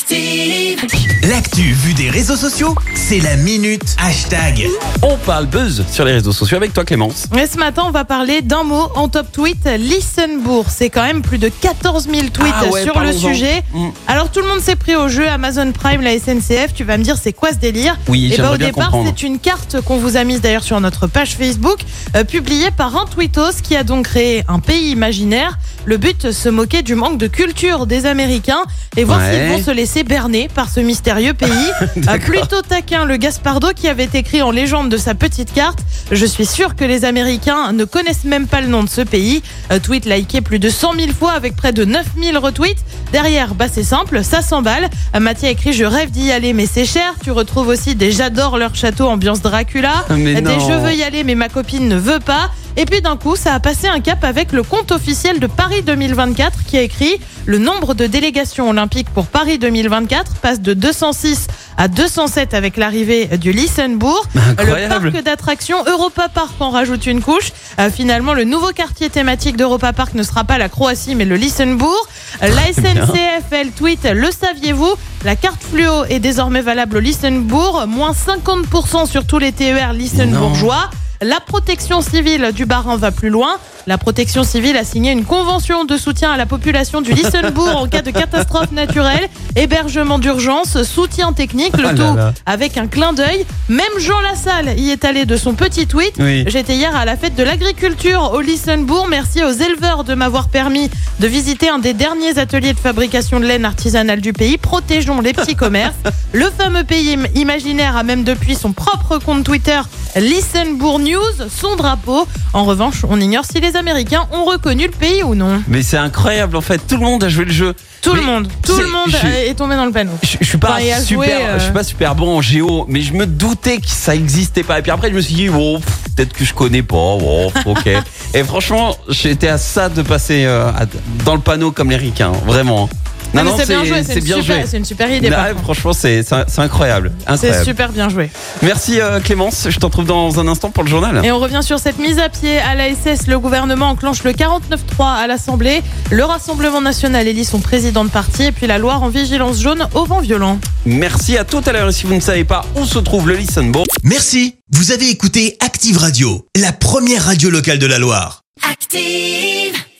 Active. L'actu vue des réseaux sociaux, c'est la minute hashtag. On parle buzz sur les réseaux sociaux avec toi Clémence. Et ce matin, on va parler d'un mot en top tweet, Listenbourg. C'est quand même plus de 14 000 tweets Ah ouais, sur le sujet. Mm. Alors tout le monde s'est pris au jeu, Amazon Prime, la SNCF. Tu vas me dire, c'est quoi ce délire Oui, Eh ben, j'aimerais Au bien départ, c'est une carte qu'on vous a mise d'ailleurs sur notre page Facebook, euh, publiée par un tweetos qui a donc créé un pays imaginaire. Le but, se moquer du manque de culture des Américains et voir Ouais. s'ils vont se laisser berner par ce mystérieux pays. Euh, plutôt taquin, le Gaspardo qui avait écrit en légende de sa petite carte Je suis sûr que les Américains ne connaissent même pas le nom de ce pays. Euh, tweet liké plus de 100 000 fois avec près de 9 000 retweets. Derrière, bah c'est simple, ça s'emballe. Euh, Mathieu écrit Je rêve d'y aller, mais c'est cher. Tu retrouves aussi des J'adore leur château, ambiance Dracula. Mais des non. Je veux y aller, mais ma copine ne veut pas. Et puis d'un coup, ça a passé un cap avec le compte officiel de Paris 2024 qui a écrit le nombre de délégations olympiques pour Paris 2024 passe de 206 à 207 avec l'arrivée du Lissenbourg. Incroyable. Le parc d'attractions Europa Park en rajoute une couche. Euh, finalement, le nouveau quartier thématique d'Europa Park ne sera pas la Croatie mais le Lissenbourg. Euh, La SNCF, elle tweet, le saviez-vous? La carte fluo est désormais valable au Lissenbourg, moins 50% sur tous les TER lissenbourgeois. La protection civile du Barin va plus loin. La protection civile a signé une convention de soutien à la population du Lissenbourg en cas de catastrophe naturelle, hébergement d'urgence, soutien technique, le Ah tout là. avec un clin d'œil. Même Jean Lassalle y est allé de son petit tweet. Oui. J'étais hier à la fête de l'agriculture au Lissenbourg. Merci aux éleveurs de m'avoir permis de visiter un des derniers ateliers de fabrication de laine artisanale du pays. Protégeons les petits commerces. Le fameux pays im- imaginaire a même depuis son propre compte Twitter Lissenbourg News, son drapeau. En revanche, on ignore si les Américains ont reconnu le pays ou non. Mais c'est incroyable en fait, tout le monde a joué le jeu. Tout Mais le monde, tout le monde est tombé dans le panneau. Je, je suis pas Enfin, super, euh, je suis pas super bon en géo, mais je me doutais que ça existait pas. Et puis après, je me suis dit, bon, pff, peut-être que je connais pas. Bon, ok. Et franchement, j'étais à ça de passer euh, dans le panneau comme les ricains, vraiment. Non, mais c'est bien joué, c'est une, bien super- joué. c'est une super idée. Franchement, c'est incroyable, C'est super bien joué. Merci euh, Clémence, je t'en retrouve dans un instant pour le journal. Et on revient sur cette mise à pied à la SS. Le gouvernement enclenche le 49-3 à l'Assemblée. Le Rassemblement national élit son président de parti. Et puis la Loire en vigilance jaune au vent violent. Merci à tout à l'heure. Et si vous ne savez pas où se trouve le Lissenbourg, Merci, vous avez écouté Active Radio, la première radio locale de la Loire. Active.